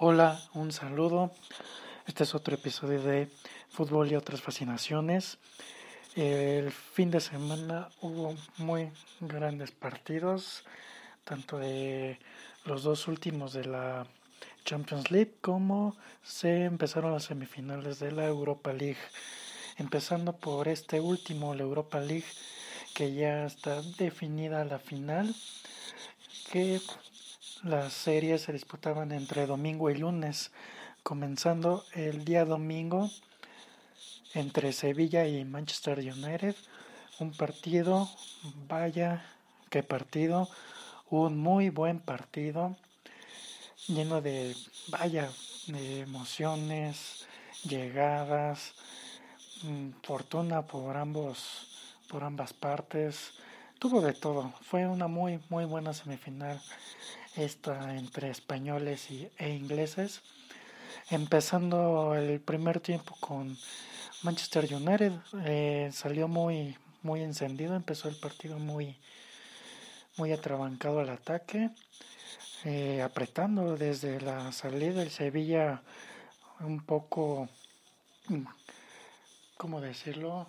Hola, un saludo. Este es otro episodio de Fútbol y otras fascinaciones. El fin de semana hubo muy grandes partidos, tanto de los dos últimos de la Champions League como se empezaron las semifinales de la Europa League. Empezando por este último, la Europa League, que ya está definida la final, que las series se disputaban entre domingo y lunes, comenzando el día domingo entre Sevilla y Manchester United. Un partido, vaya, qué partido, un muy buen partido, lleno de, vaya, de emociones, llegadas, mm, fortuna por ambos, por ambas partes, tuvo de todo. Fue una muy, muy buena semifinal esta entre españoles y, e ingleses. Empezando el primer tiempo con Manchester United, eh, salió muy, muy encendido, empezó el partido muy, muy atrabancado al ataque, eh, apretando desde la salida el Sevilla un poco, ¿cómo decirlo?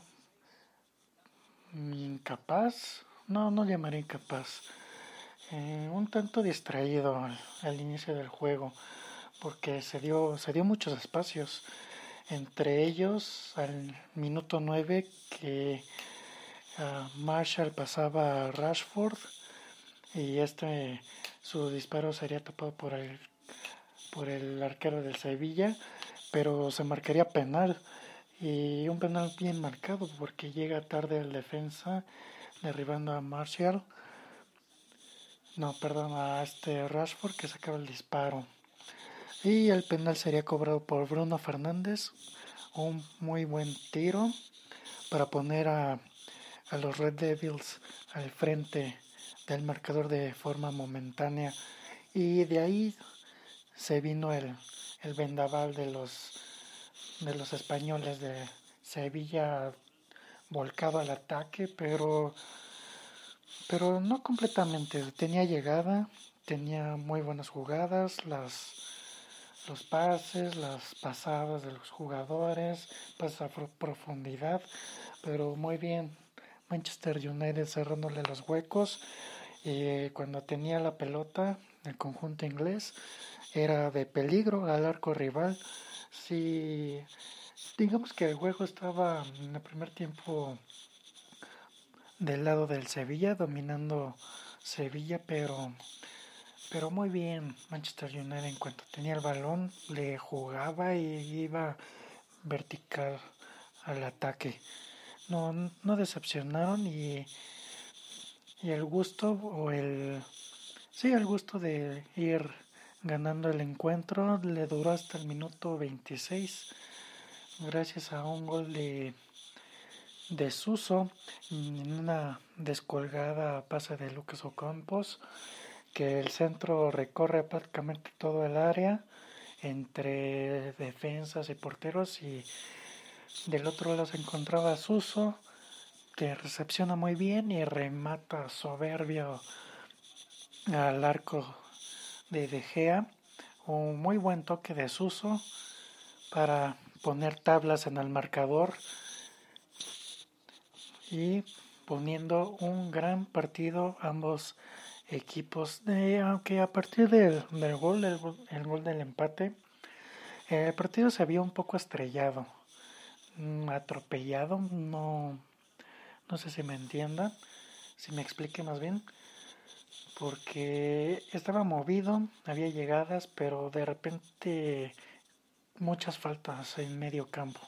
Incapaz, no, no llamaré incapaz, eh, un tanto distraído al, inicio del juego porque se dio, se dio muchos espacios. Entre ellos, al minuto 9, que ah, Marshall pasaba a Rashford y este su disparo sería tapado por el, por el arquero del Sevilla, pero se marcaría penal y un penal bien marcado porque llega tarde el defensa derribando a Marshall no, perdón, a este Rashford que sacaba el disparo. Y el penal sería cobrado por Bruno Fernández. Un muy buen tiro para poner a, a los Red Devils al frente del marcador de forma momentánea. Y de ahí se vino el, el vendaval de los, de los españoles de Sevilla volcado al ataque, pero pero no completamente. Tenía llegada, tenía muy buenas jugadas, las, los pases, las pasadas de los jugadores, pasa profundidad, pero muy bien. Manchester United cerrándole los huecos y cuando tenía la pelota, el conjunto inglés era de peligro al arco rival. Si digamos que el juego estaba en el primer tiempo del lado del Sevilla, dominando Sevilla, pero, pero muy bien Manchester United en cuanto tenía el balón, le jugaba y iba vertical al ataque. No, no decepcionaron y, y el gusto o el sí el gusto de ir ganando el encuentro le duró hasta el minuto 26 gracias a un gol de desuso en una descolgada pase de Lucas Ocampos que el centro recorre prácticamente todo el área entre defensas y porteros y del otro lado se encontraba Suso que recepciona muy bien y remata soberbio al arco de De Gea. Un muy buen toque de Suso para poner tablas en el marcador y poniendo un gran partido ambos equipos. De, aunque a partir del, gol, el, gol del empate, el partido se había un poco estrellado, mm, atropellado, no, no sé si me entiendan, si me explique más bien, porque estaba movido, había llegadas, pero de repente muchas faltas en medio campo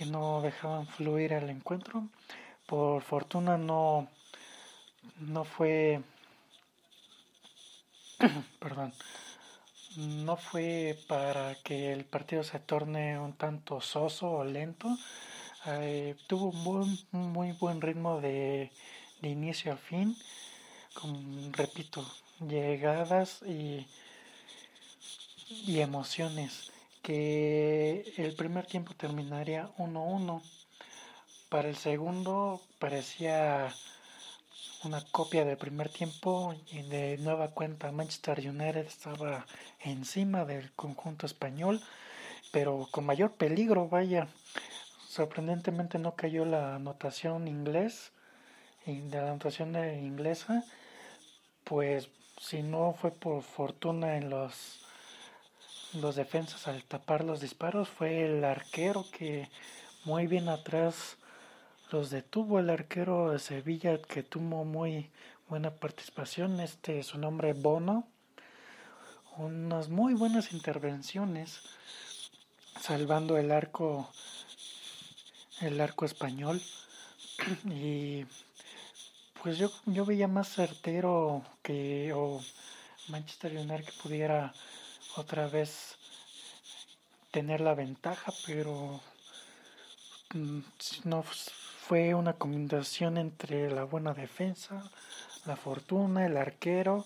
que no dejaban fluir el encuentro. Por fortuna no, no fue, perdón, no fue para que el partido se torne un tanto soso o lento. Eh, tuvo un, muy buen ritmo de, de inicio a fin, repito, llegadas y, y emociones. Que el primer tiempo terminaría 1-1. Para el segundo parecía una copia del primer tiempo y de nueva cuenta Manchester United estaba encima del conjunto español, pero con mayor peligro, vaya. Sorprendentemente no cayó la anotación inglés, de la anotación inglesa, pues si no fue por fortuna en los los defensas al tapar los disparos fue el arquero que muy bien atrás los detuvo el arquero de Sevilla que tuvo muy buena participación este su nombre Bono. Unas muy buenas intervenciones salvando el arco el arco español. Y pues yo, yo veía más certero que o Manchester United que pudiera otra vez tener la ventaja pero mm, no fue una combinación entre la buena defensa la fortuna el arquero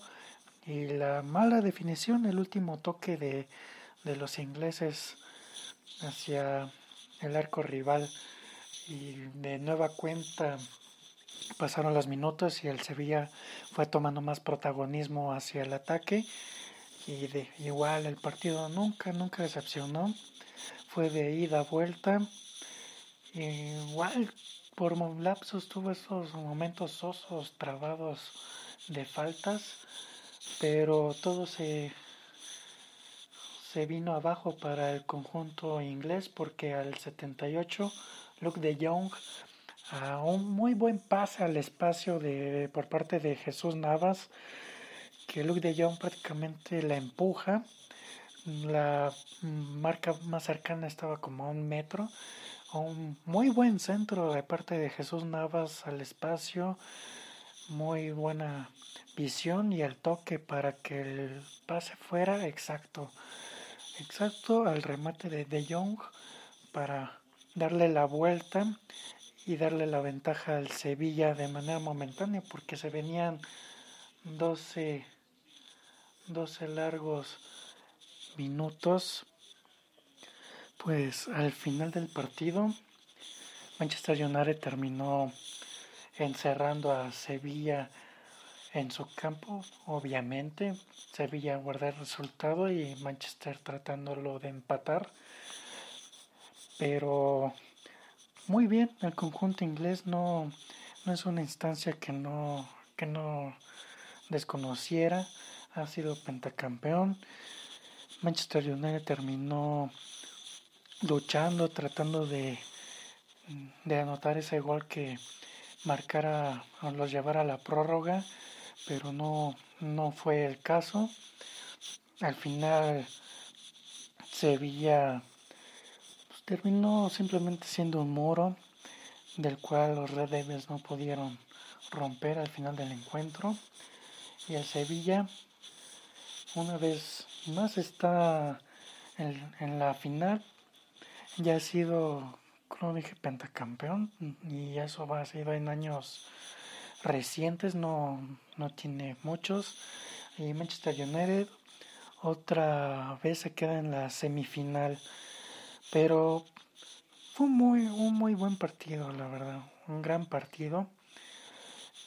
y la mala definición, el último toque de, de los ingleses hacia el arco rival. Y de nueva cuenta pasaron los minutos y el Sevilla fue tomando más protagonismo hacia el ataque y de igual el partido nunca nunca decepcionó. Fue de ida vuelta. Igual por lapsos tuvo esos momentos sosos trabados de faltas pero todo se, se vino abajo para el conjunto inglés porque al 78 Luke de Jong a un muy buen pase al espacio de, por parte de Jesús Navas que Luke de Jong prácticamente la empuja. La marca más cercana estaba como a un metro. Un muy buen centro de parte de Jesús Navas al espacio. Muy buena visión y el toque para que el pase fuera exacto. Exacto al remate de De Jong para darle la vuelta y darle la ventaja al Sevilla de manera momentánea porque se venían 12, 12 largos minutos. Pues al final del partido Manchester United terminó encerrando a Sevilla en su campo, obviamente. Sevilla guarda el resultado y Manchester tratándolo de empatar. Pero muy bien, el conjunto inglés no, no es una instancia que no, que no desconociera. Ha sido pentacampeón. Manchester United terminó luchando, tratando de, de anotar ese gol que marcara o los llevara a la prórroga, pero no, no fue el caso. Al final Sevilla pues, terminó simplemente siendo un muro del cual los Red Devils no pudieron romper al final del encuentro. Y el Sevilla una vez más está en, en la final. Ya ha sido como dije, pentacampeón y eso va a ser en años recientes, no, no tiene muchos. Y Manchester United otra vez se queda en la semifinal, pero fue muy, un muy buen partido, la verdad, un gran partido.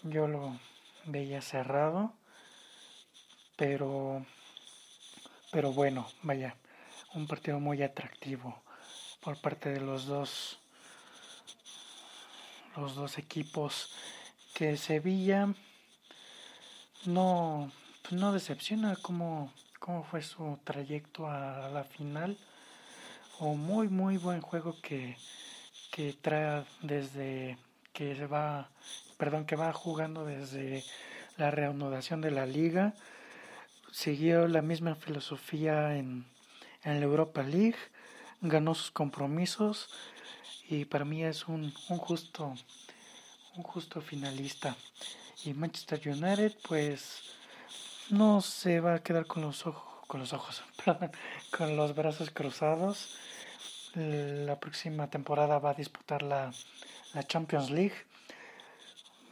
Yo lo veía cerrado, pero, pero bueno, vaya, un partido muy atractivo por parte de los dos los dos equipos que Sevilla no pues no decepciona como cómo fue su trayecto a la final. O muy muy buen juego que, que trae desde que se va perdón que va jugando desde la reanudación de la liga siguió la misma filosofía en, en la Europa League ganó sus compromisos y para mí es un, un justo un justo finalista y Manchester United pues no se va a quedar con los ojos con los ojos, con los brazos cruzados. La próxima temporada va a disputar la, la Champions League.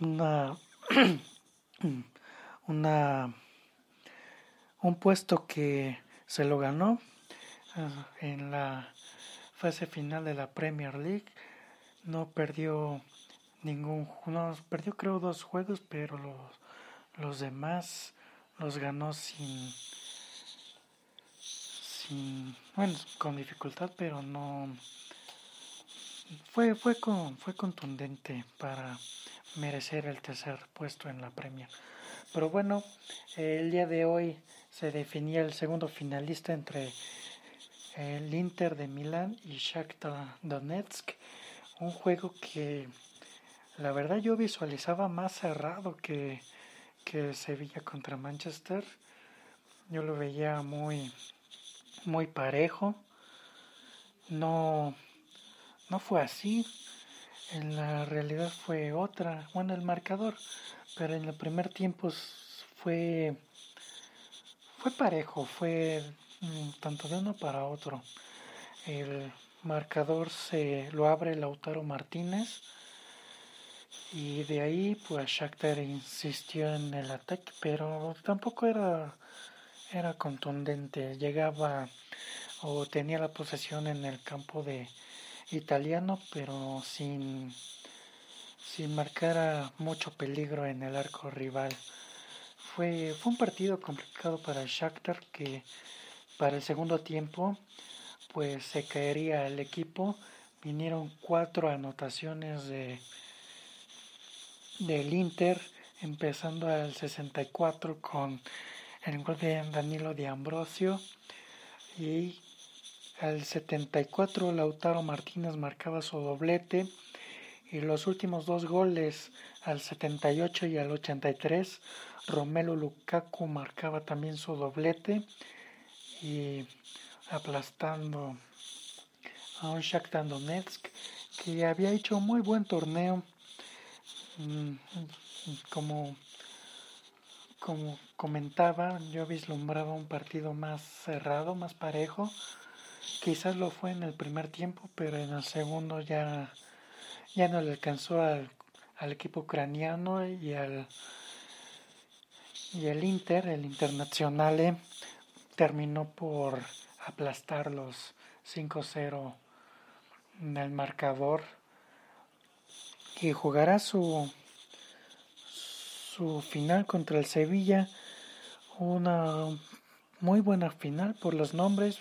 Una, una, un puesto que se lo ganó ah, en la fase final de la Premier League. No perdió ningún, no, perdió creo dos juegos, pero los, los demás los ganó sin, sin, bueno, con dificultad, pero no, fue, fue, con, fue contundente para merecer el tercer puesto en la Premier. Pero bueno, el día de hoy se definía el segundo finalista entre el Inter de Milán y Shakhtar Donetsk, un juego que la verdad yo visualizaba más cerrado que, que Sevilla contra Manchester. Yo lo veía muy, muy parejo. No, no fue así. En la realidad fue otra. Bueno, el marcador. Pero en el primer tiempo fue, fue parejo. Fue mm, tanto de uno para otro. El marcador se lo abre Lautaro Martínez y de ahí pues Shakhtar insistió en el ataque pero tampoco era era contundente llegaba o tenía la posesión en el campo de italiano pero sin sin marcar mucho peligro en el arco rival fue fue un partido complicado para el Shakhtar que para el segundo tiempo pues se caería el equipo. Vinieron cuatro anotaciones de del Inter, empezando al 64 con el gol de Danilo de Ambrosio. Y al 74 Lautaro Martínez marcaba su doblete. Y los últimos dos goles al 78 y al 83 Romelu Lukaku marcaba también su doblete y aplastando a un Shakhtar Donetsk que había hecho muy buen torneo Mm, como, como comentaba, yo vislumbraba un partido más cerrado, más parejo. Quizás lo fue en el primer tiempo, pero en el segundo ya, ya no le alcanzó al, al equipo ucraniano y al, y el Inter, el Internacional, terminó por aplastar los 5-0 en el marcador que jugará su, su final contra el Sevilla. Una muy buena final por los nombres,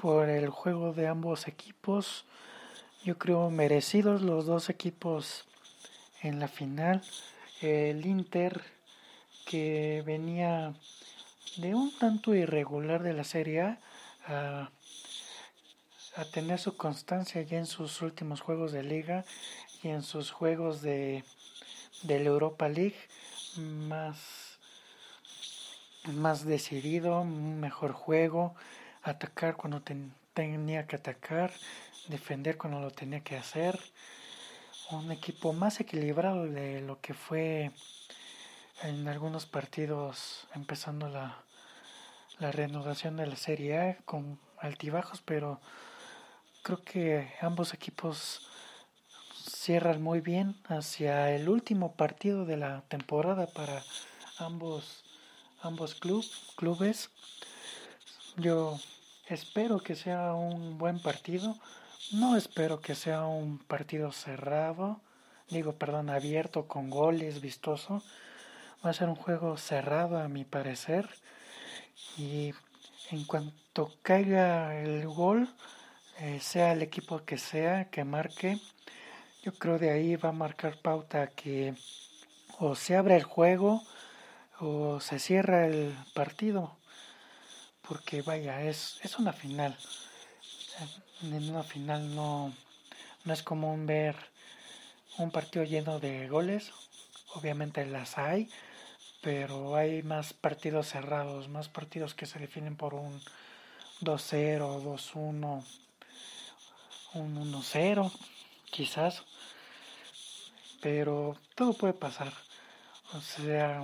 por el juego de ambos equipos. Yo creo merecidos los dos equipos en la final. El Inter que venía de un tanto irregular de la Serie A a, a tener su constancia ya en sus últimos juegos de liga y en sus juegos de, de la Europa League más, más decidido, mejor juego, atacar cuando tenía que atacar, defender cuando lo tenía que hacer. Un equipo más equilibrado de lo que fue en algunos partidos empezando la, la reanudación de la Serie A con altibajos, pero creo que ambos equipos cierran muy bien hacia el último partido de la temporada para ambos, ambos club, clubes. Yo espero que sea un buen partido. No espero que sea un partido cerrado, digo, perdón, abierto con goles, vistoso. Va a ser un juego cerrado a mi parecer. Y en cuanto caiga el gol, eh, sea el equipo que sea que marque, yo creo de ahí va a marcar pauta que o se abre el juego o se cierra el partido. Porque vaya, es, es una final. En una final no, no es común ver un partido lleno de goles. Obviamente las hay, pero hay más partidos cerrados, más partidos que se definen por un 2-0, 2-1, un 1-0 quizás, pero todo puede pasar. O sea,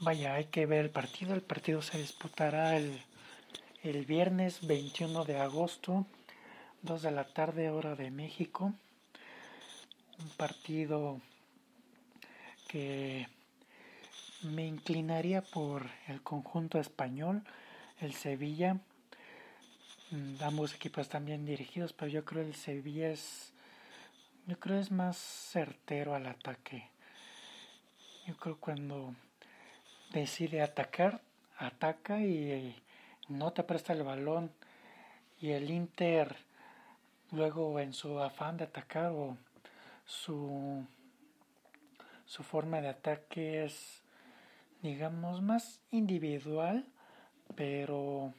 vaya, hay que ver el partido. El partido se disputará el, el viernes 21 de agosto, 2 de la tarde, hora de México. Un partido que me inclinaría por el conjunto español, el Sevilla. Mm, ambos equipos están bien dirigidos, pero yo creo el Sevilla es, yo creo es más certero al ataque. Yo creo cuando decide atacar, ataca y no te presta el balón y el Inter luego en su afán de atacar o su, su forma de ataque es digamos más individual pero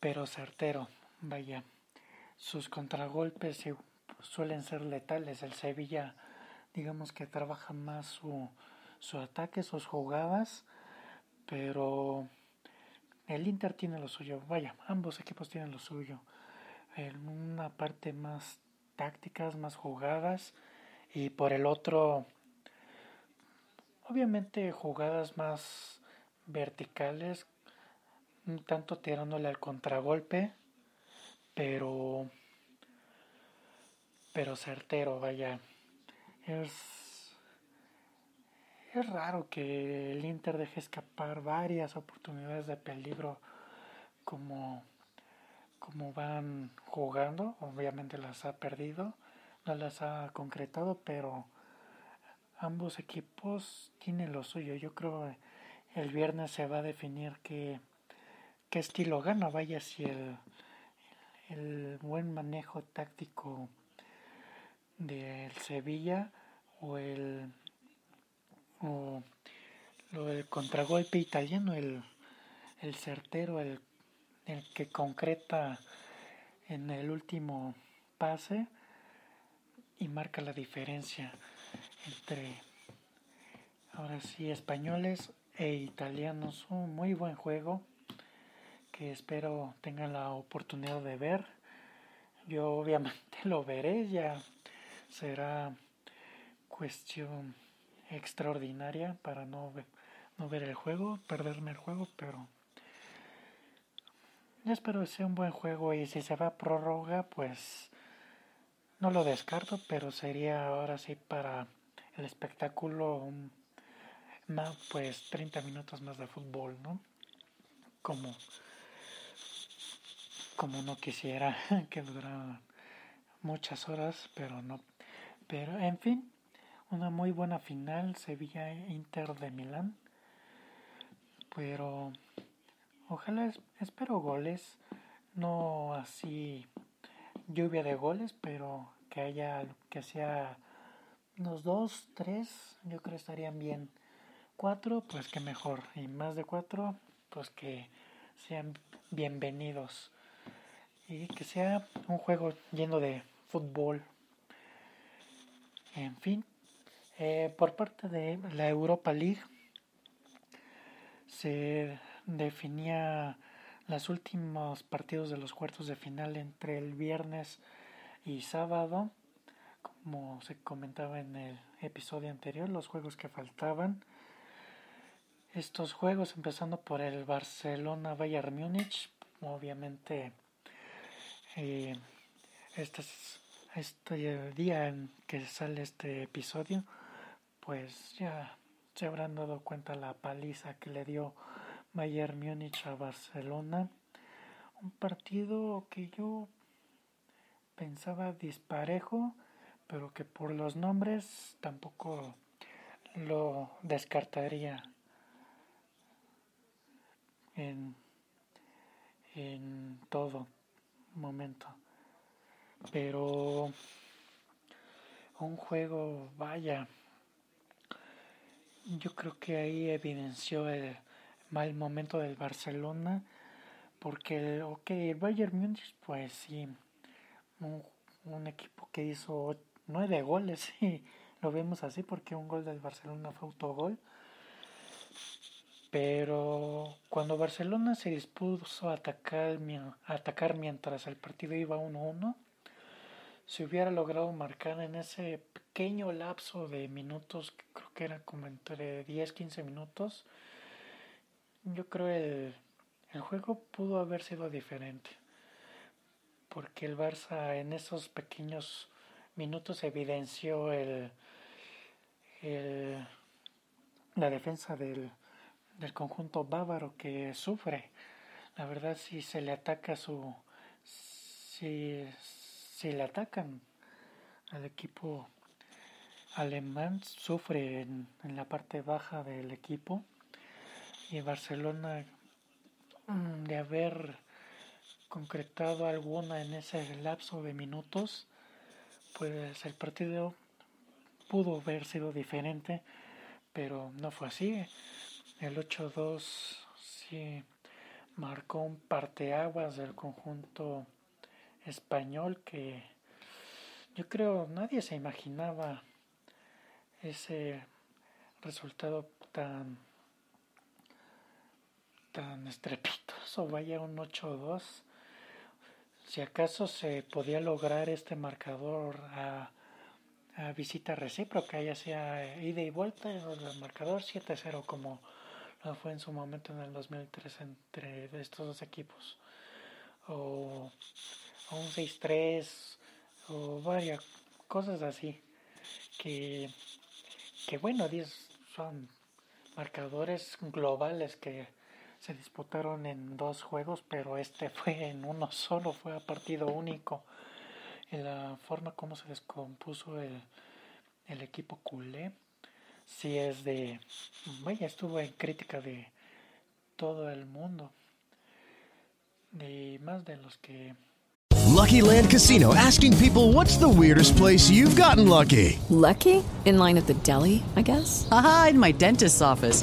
pero certero vaya. Sus contragolpes suelen ser letales. El Sevilla digamos que trabaja más su, su ataque sus jugadas pero el Inter tiene lo suyo, vaya, ambos equipos tienen lo suyo. En una parte más tácticas, más jugadas, y por el otro, obviamente jugadas más verticales, un tanto tirándole al contragolpe, pero pero certero, vaya. Es es raro que el Inter deje escapar varias oportunidades de peligro como, como van jugando. Obviamente las ha perdido, no las ha concretado, pero ambos equipos tienen lo suyo. Yo creo el viernes se va a definir qué, qué estilo gana. Vaya si el, el buen manejo táctico del Sevilla o el o lo del contragolpe italiano, el, el certero, el, el que concreta en el último pase y marca la diferencia entre ahora sí españoles e italianos. Un muy buen juego que espero tengan la oportunidad de ver. Yo obviamente lo veré. Ya será cuestión extraordinaria para no, no ver el juego, perderme el juego, pero yo espero que sea un buen juego. Y si se va a prórroga, pues no lo descarto, pero sería ahora sí para el espectáculo más, pues 30 minutos más de fútbol, ¿no? Como, como no quisiera que durara muchas horas, pero no. Pero en fin, una muy buena final Sevilla-Inter de Milán. Pero ojalá espero goles, no así lluvia de goles, pero que haya que sea unos dos, tres, yo creo estarían bien. Cuatro, pues que mejor. Y más de cuatro, pues que sean bienvenidos. Y que sea un juego lleno de fútbol. En fin, eh, por parte de la Europa League se definía los últimos partidos de los cuartos de final entre el viernes y sábado, como se comentaba en el episodio anterior, los juegos que faltaban. Estos juegos, empezando por el Barcelona Bayern Múnich, obviamente eh, este, este día en que sale este episodio pues ya se habrán dado cuenta la paliza que le dio Bayern Múnich a Barcelona. Un partido que yo pensaba disparejo, pero que por los nombres tampoco lo descartaría en, en todo momento. Pero un juego, vaya, yo creo que ahí evidenció el mal momento del Barcelona, porque, el Bayern Múnich, pues sí, un, equipo que hizo nueve goles, y lo vemos así, porque un gol del Barcelona fue autogol. Pero cuando Barcelona se dispuso a atacar, a atacar mientras el partido iba 1-1, si hubiera logrado marcar en ese pequeño lapso de minutos, creo que era como entre 10, 15 minutos, yo creo el, el juego pudo haber sido diferente. Porque el Barça en esos pequeños minutos evidenció el, el la defensa del, del conjunto bávaro que sufre. La verdad, si se le ataca su. Si, si le atacan al equipo alemán, sufre en, en la parte baja del equipo. Y Barcelona, mm, de haber concretado alguna en ese lapso de minutos, pues el partido pudo haber sido diferente pero no fue así. El 8-2 sí marcó un parteaguas del conjunto español que yo creo nadie se imaginaba ese resultado tan tan estrepitoso, vaya un 8-2. Si acaso se podía lograr este marcador a visita recíproca, ya sea ida y vuelta, el marcador 7-0 como lo fue en su momento en el 2003 entre estos dos equipos, o, un 6-3, o varias cosas así, que, que bueno, son marcadores globales que se disputaron en dos juegos, pero este fue en uno solo, fue a partido único en la forma como se descompuso el, el equipo culé, si es de, vaya, estuvo en crítica de todo el mundo, de más de los que... Lucky Land Casino, asking people what's the weirdest place you've gotten lucky. Lucky? In line at the deli, I guess. Aha, in my dentist's office.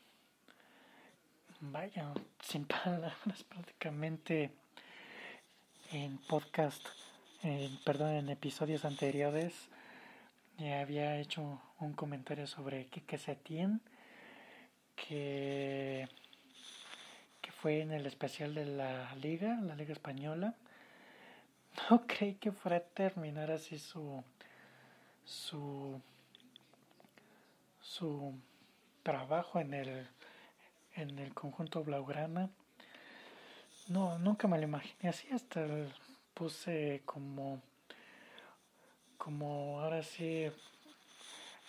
Vaya, sin palabras prácticamente en podcast, en, perdón, en episodios anteriores ya había hecho un comentario sobre Kike Setién que, que fue en el especial de la liga, la liga española. No creí que fuera a terminar así su su su trabajo en el en el conjunto Blaugrana. No, nunca me lo imaginé así, hasta puse como, como ahora sí,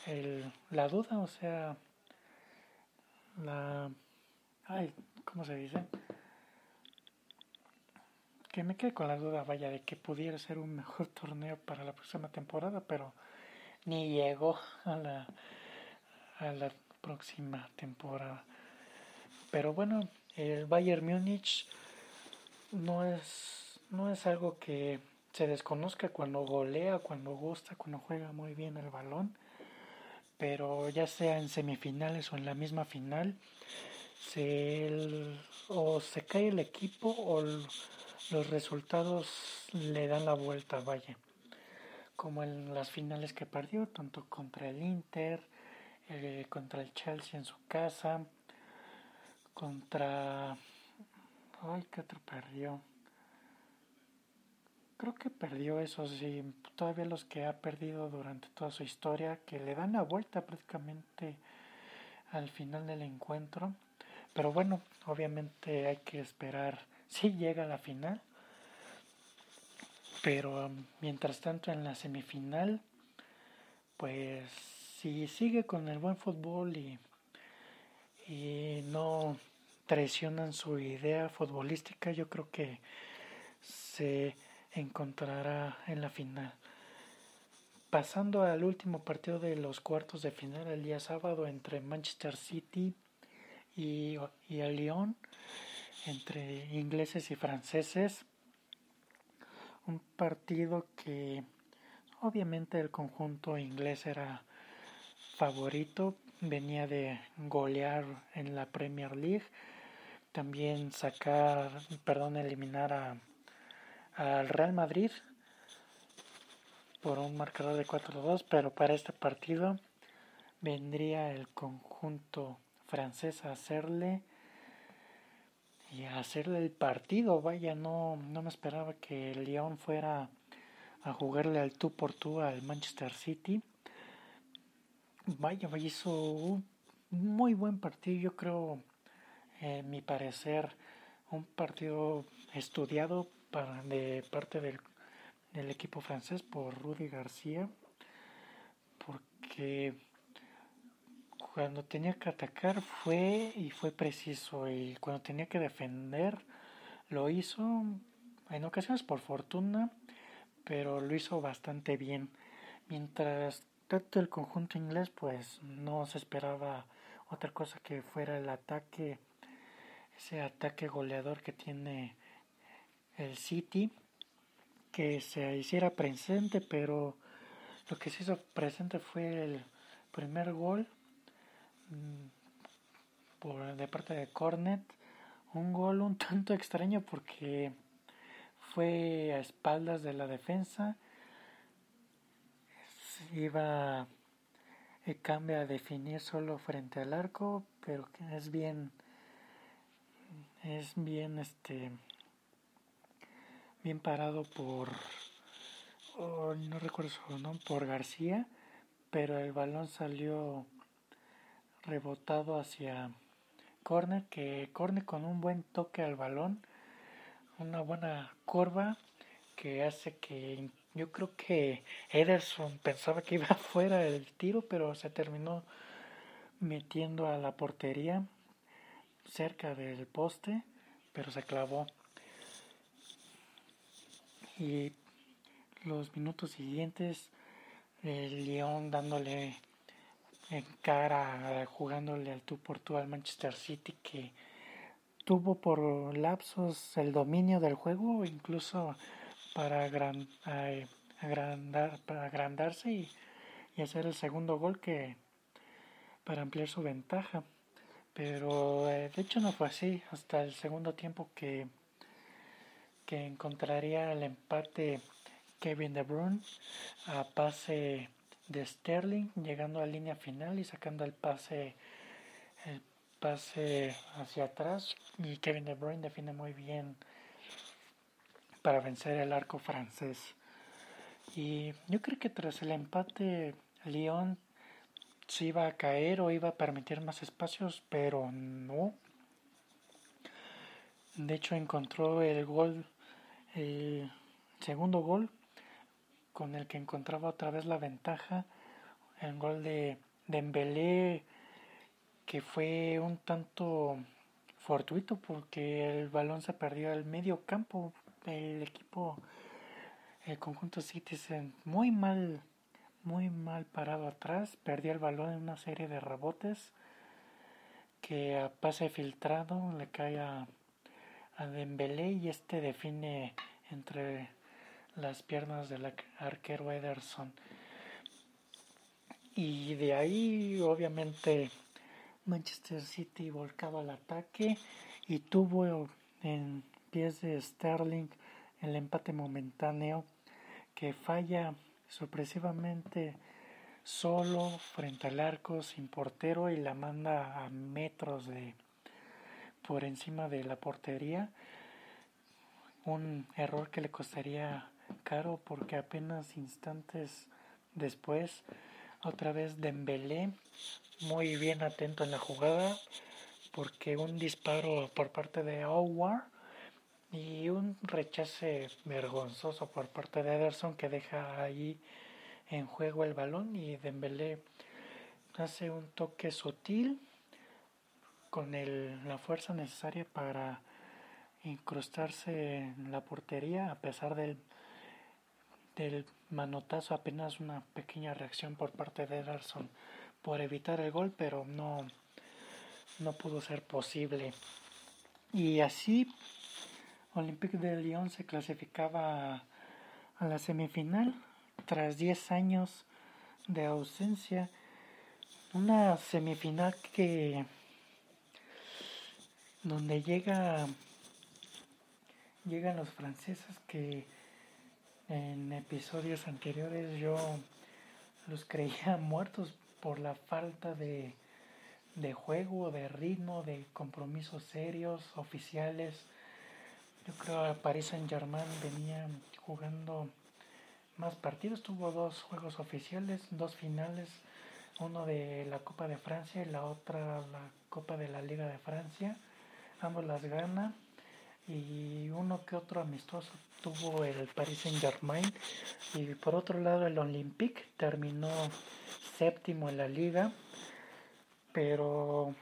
el, la duda, o sea, la, ay, ¿cómo se dice? Que me quedé con la duda, vaya, de que pudiera ser un mejor torneo para la próxima temporada, pero ni llegó a la, a la próxima temporada. Pero bueno, el Bayern Múnich no es, no es algo que se desconozca cuando golea, cuando gusta, cuando juega muy bien el balón. Pero ya sea en semifinales o en la misma final, se, o se cae el equipo o los resultados le dan la vuelta, vaya. Como en las finales que perdió, tanto contra el Inter, eh, contra el Chelsea en su casa, contra... Ay, ¿qué otro perdió? Creo que perdió eso, sí. Todavía los que ha perdido durante toda su historia, que le dan la vuelta prácticamente al final del encuentro. Pero bueno, obviamente hay que esperar si llega a la final. Pero mientras tanto en la semifinal, pues si sigue con el buen fútbol y, y no traicionan su idea futbolística, yo creo que se encontrará en la final. Pasando al último partido de los cuartos de final el día sábado entre Manchester City y, y el Lyon, entre ingleses y franceses. Un partido que obviamente el conjunto inglés era favorito, venía de golear en la Premier League, también sacar, perdón, eliminar a, al Real Madrid por un marcador de 4-2, pero para este partido vendría el conjunto francés a hacerle y a hacerle el partido. Vaya, no, no me esperaba que el Lyon fuera a jugarle al tú por tú al Manchester City. Vaya, hizo un muy buen partido, yo creo, en mi parecer, un partido estudiado para, de parte del, del equipo francés por Rudy García, porque cuando tenía que atacar fue y fue preciso y cuando tenía que defender lo hizo en ocasiones por fortuna pero lo hizo bastante bien. Mientras tanto el conjunto inglés pues no se esperaba otra cosa que fuera el ataque ese ataque goleador que tiene el City que se hiciera presente pero lo que se hizo presente fue el primer gol Mm, por, de parte de Cornet. Un gol un tanto extraño porque fue a espaldas de la defensa. Iba el cambio a definir solo frente al arco, pero es bien es bien este bien parado por no recuerdo su nombre por García, pero el balón salió rebotado hacia Corner, que Corner con un buen toque al balón, una buena curva que hace que yo creo que Ederson pensaba que iba fuera el tiro, pero se terminó metiendo a la portería cerca del poste, pero se clavó. Y los minutos siguientes, el León dándole en cara jugándole al tú por tú al Manchester City que tuvo por lapsos el dominio del juego incluso para agrandar, para agrandarse y, hacer el segundo gol que para ampliar su ventaja. Pero eh, de hecho no fue así. Hasta el segundo tiempo que que encontraría el empate Kevin De Bruyne a pase de Sterling llegando a línea final y sacando el pase el pase hacia atrás. Y Kevin De Bruyne define muy bien para vencer el arco francés. Y yo creo que tras el empate Lyon se iba a caer o iba a permitir más espacios pero no. De hecho encontró el gol el segundo gol con el que encontraba otra vez la ventaja, el gol de Dembélé que fue un tanto fortuito porque el balón se perdió al medio campo, el equipo, el conjunto Citizen muy mal, muy mal parado atrás, perdió el balón en una serie de rebotes que a pase filtrado le cae a, a Dembélé y este define entre las piernas del arquero Ederson. Y de ahí, obviamente, Manchester City volcaba al ataque y tuvo en pies de Sterling el empate momentáneo que falla sorpresivamente solo frente al arco sin portero y la manda a metros de por encima de la portería. Un error que le costaría caro porque apenas instantes después otra vez Dembélé muy bien atento en la jugada porque un disparo por parte de Howard y un rechace vergonzoso por parte de Ederson que deja ahí en juego el balón y Dembélé hace un toque sutil con el, la fuerza necesaria para incrustarse en la portería a pesar del, del manotazo apenas una pequeña reacción por parte de Ederson por evitar el gol pero no no pudo ser posible. Y así Olympique de Lyon se clasificaba a la semifinal tras 10 años de ausencia una semifinal que donde llega llegan los franceses que en episodios anteriores yo los creía muertos por la falta de, de juego, de ritmo, de compromisos serios, oficiales. Yo creo que Paris Saint Germain venía jugando más partidos, tuvo dos juegos oficiales, dos finales, uno de la Copa de Francia y la otra la Copa de la Liga de Francia. Ambos las gana y uno que otro amistoso tuvo el Paris Saint Germain y por otro lado el Olympique terminó séptimo en la liga pero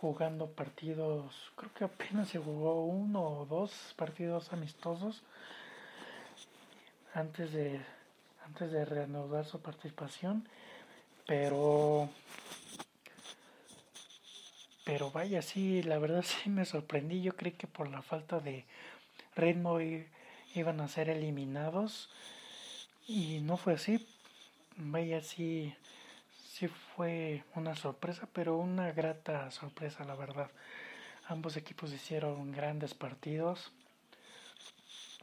jugando partidos creo que apenas se jugó uno o dos partidos amistosos antes de antes de reanudar su participación pero pero vaya, sí, la verdad sí me sorprendí. Yo creí que por la falta de ritmo iban a ser eliminados y no fue así. Vaya, sí, sí fue una sorpresa, pero una grata sorpresa, la verdad. Ambos equipos hicieron grandes partidos,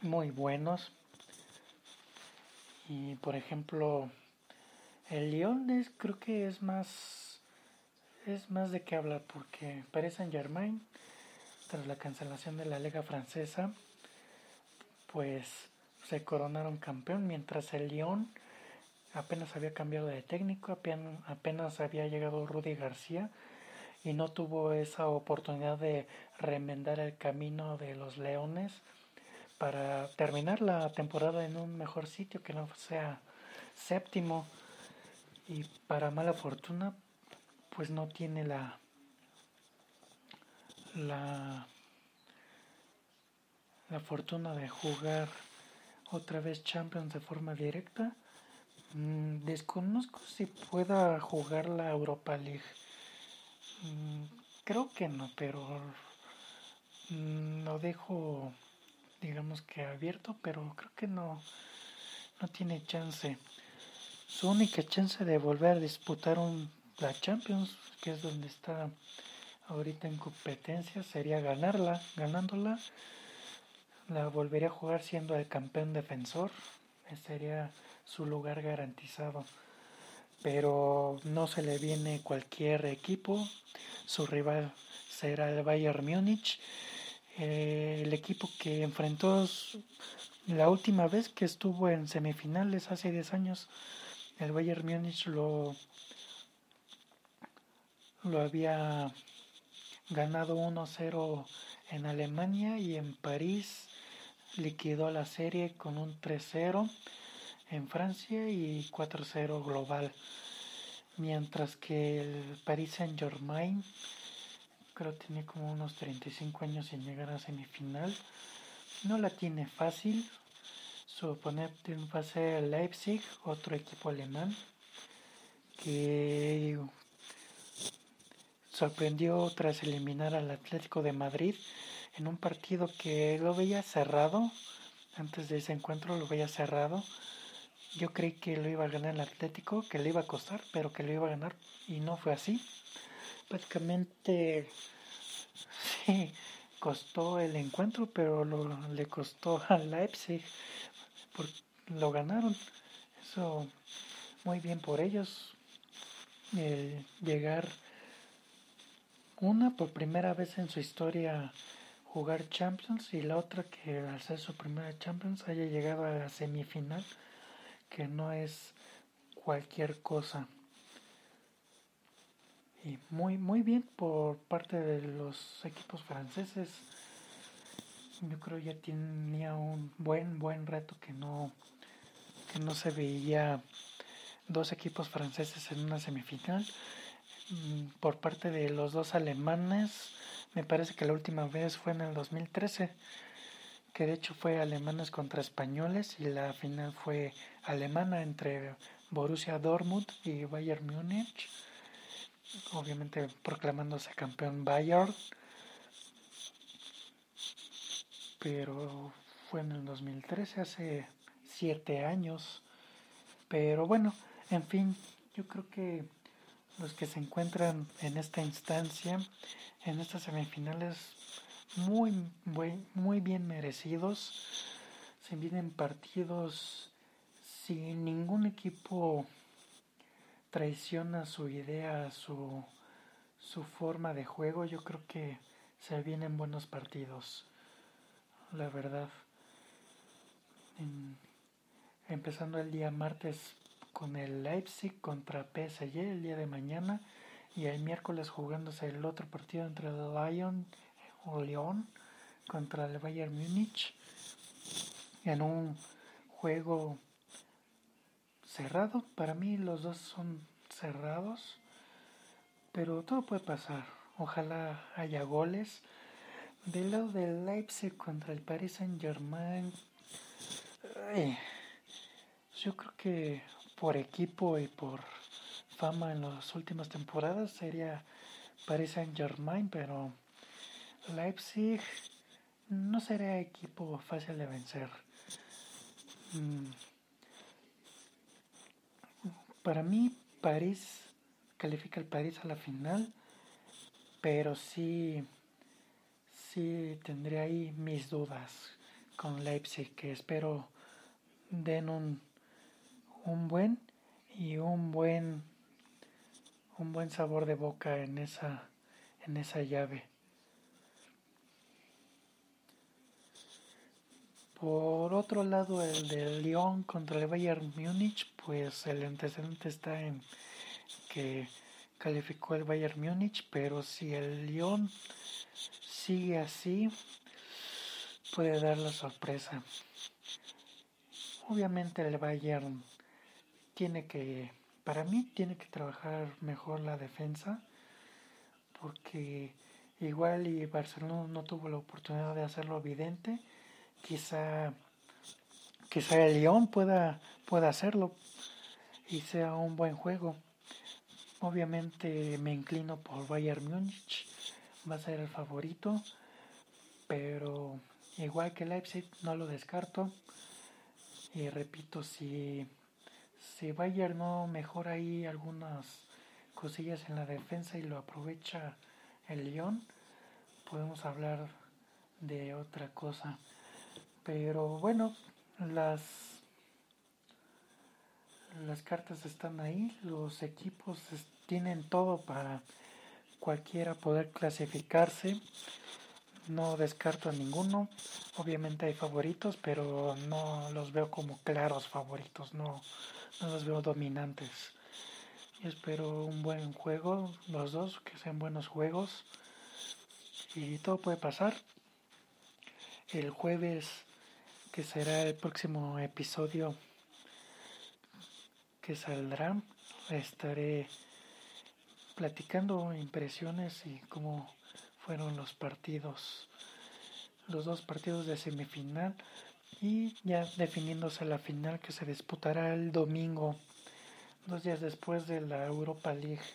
muy buenos. Y por ejemplo, el Lyon creo que es más es más de qué hablar porque Paris Saint Germain, tras la cancelación de la Liga Francesa, pues se coronaron campeón, mientras el Lyon apenas había cambiado de técnico, apenas, había llegado Rudy García y no tuvo esa oportunidad de remendar el camino de los Leones para terminar la temporada en un mejor sitio que no sea séptimo y para mala fortuna pues no tiene la la la fortuna de jugar otra vez Champions de forma directa. Mm, desconozco si pueda jugar la Europa League. Mm, creo que no, pero mm, lo dejo digamos que abierto, pero creo que no no tiene chance. Su única chance de volver a disputar un la Champions, que es donde está ahorita en competencia, sería ganarla. Ganándola, la volvería a jugar siendo el campeón defensor. Sería su lugar garantizado. Pero no se le viene cualquier equipo. Su rival será el Bayern Múnich. Eh, el equipo que enfrentó la última vez que estuvo en semifinales hace 10 años. El Bayern Múnich lo lo había ganado 1-0 en Alemania y en París liquidó la serie con un 3-0 en Francia y 4-0 global. Mientras que el Paris Saint Germain creo tiene como unos 35 años sin llegar a semifinal. No la tiene fácil. Su oponente va a ser Leipzig, otro equipo alemán, que sorprendió tras eliminar al Atlético de Madrid en un partido que lo veía cerrado. Antes de ese encuentro lo veía cerrado. Yo creí que lo iba a ganar el Atlético, que le iba a costar, pero que lo iba a ganar y no fue así. Prácticamente sí, costó el encuentro, pero lo, le costó al Leipzig. lo ganaron. Eso muy bien por ellos. El llegar una por primera vez en su historia jugar Champions y la otra que al ser su primera Champions haya llegado a la semifinal, que no es cualquier cosa. Y muy muy bien por parte de los equipos franceses. Yo creo ya tenía un buen buen reto que no que no se veía dos equipos franceses en una semifinal mm, por parte de los dos alemanes. Me parece que la última vez fue en el 2013, que de hecho fue alemanes contra españoles y la final fue alemana entre Borussia Dortmund y Bayern Múnich. Obviamente proclamándose campeón Bayern. Pero fue en el 2013, hace siete años. Pero bueno, en fin, yo creo que los que se encuentran en esta instancia, en estas semifinales, muy, muy, muy bien merecidos. Se vienen partidos sin ningún equipo traiciona su idea, su, su forma de juego. Yo creo que se vienen buenos partidos, la verdad empezando el día martes con el Leipzig contra PSG el día de mañana y el miércoles jugándose el otro partido entre el Lyon o León contra el Bayern Múnich en un juego cerrado. Para mí los dos son cerrados, pero todo puede pasar. Ojalá haya goles. Del lado del Leipzig contra el Paris Saint Germain, yo creo que por equipo y por fama en las últimas temporadas sería Paris Saint Germain, pero Leipzig no será equipo fácil de vencer. Mm. Para mí, París califica el París a la final, pero sí, sí tendría ahí mis dudas con Leipzig, que espero den un, un buen y un buen un buen sabor de boca en esa en esa llave. Por otro lado, el de Lyon contra el Bayern Múnich, pues el antecedente está en que calificó el Bayern Múnich, pero si el Lyon sigue así, puede dar la sorpresa. Obviamente el Bayern tiene que, para mí, tiene que trabajar mejor la defensa, porque igual y Barcelona no tuvo la oportunidad de hacerlo evidente, quizá, quizá el Lyon pueda, pueda hacerlo y sea un buen juego. Obviamente me inclino por Bayern Múnich, va a ser el favorito, pero igual que Leipzig no lo descarto. Y repito, si, si Bayern no mejora ahí algunas cosillas en la defensa y lo aprovecha el Lyon, podemos hablar de otra cosa. Pero bueno, las, las cartas están ahí, los equipos tienen todo para cualquiera poder clasificarse no descarto a ninguno. Obviamente hay favoritos, pero no los veo como claros favoritos, no, no los veo dominantes. Y espero un buen juego, los dos, que sean buenos juegos. Y todo puede pasar. El jueves, que será el próximo episodio que saldrá, estaré platicando impresiones y cómo fueron los partidos, los dos partidos de semifinal y ya definiéndose la final que se disputará el domingo, dos días después de la Europa League.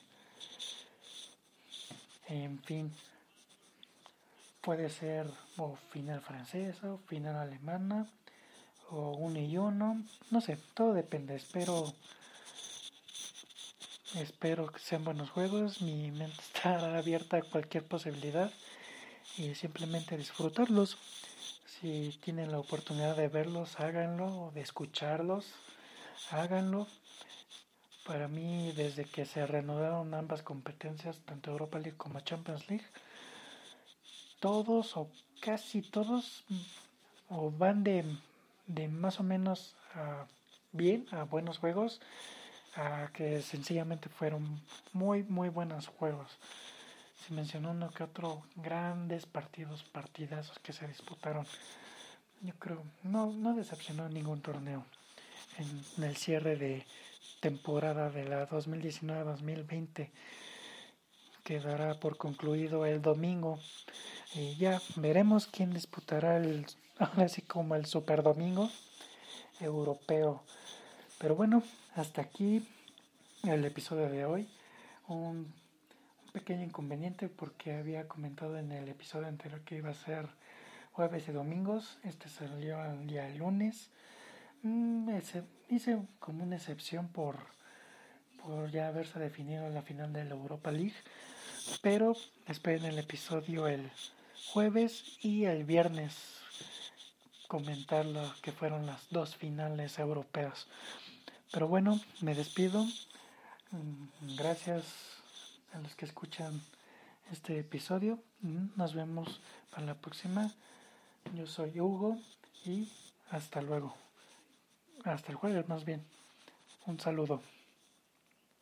En fin, puede ser o final francesa o final alemana o uno y uno, no sé, todo depende, espero Espero que sean buenos juegos, mi mente está abierta a cualquier posibilidad y simplemente disfrutarlos. Si tienen la oportunidad de verlos, háganlo, o de escucharlos, háganlo. Para mí, desde que se reanudaron ambas competencias, tanto Europa League como Champions League, todos o casi todos o van de, de más o menos a bien, a buenos juegos que sencillamente fueron muy, muy buenos juegos. Se mencionó uno que otro grandes partidos, partidazos que se disputaron. Yo creo, no, no decepcionó ningún torneo en, el cierre de, temporada de la 2019-2020 quedará por concluido el domingo. Y ya veremos quién disputará el, así como el Super Domingo europeo. Pero bueno, hasta aquí el episodio de hoy. Un, pequeño inconveniente porque había comentado en el episodio anterior que iba a ser jueves y domingos. Este salió el día lunes. Mm, hice como una excepción por, por ya haberse definido la final de la Europa League. Pero esperen el episodio el jueves y el viernes comentar lo que fueron las dos finales europeas. Pero bueno, me despido. Mm, gracias a los que escuchan este episodio. Mm, nos vemos para la próxima. Yo soy Hugo y hasta luego. Hasta el jueves más bien. Un saludo.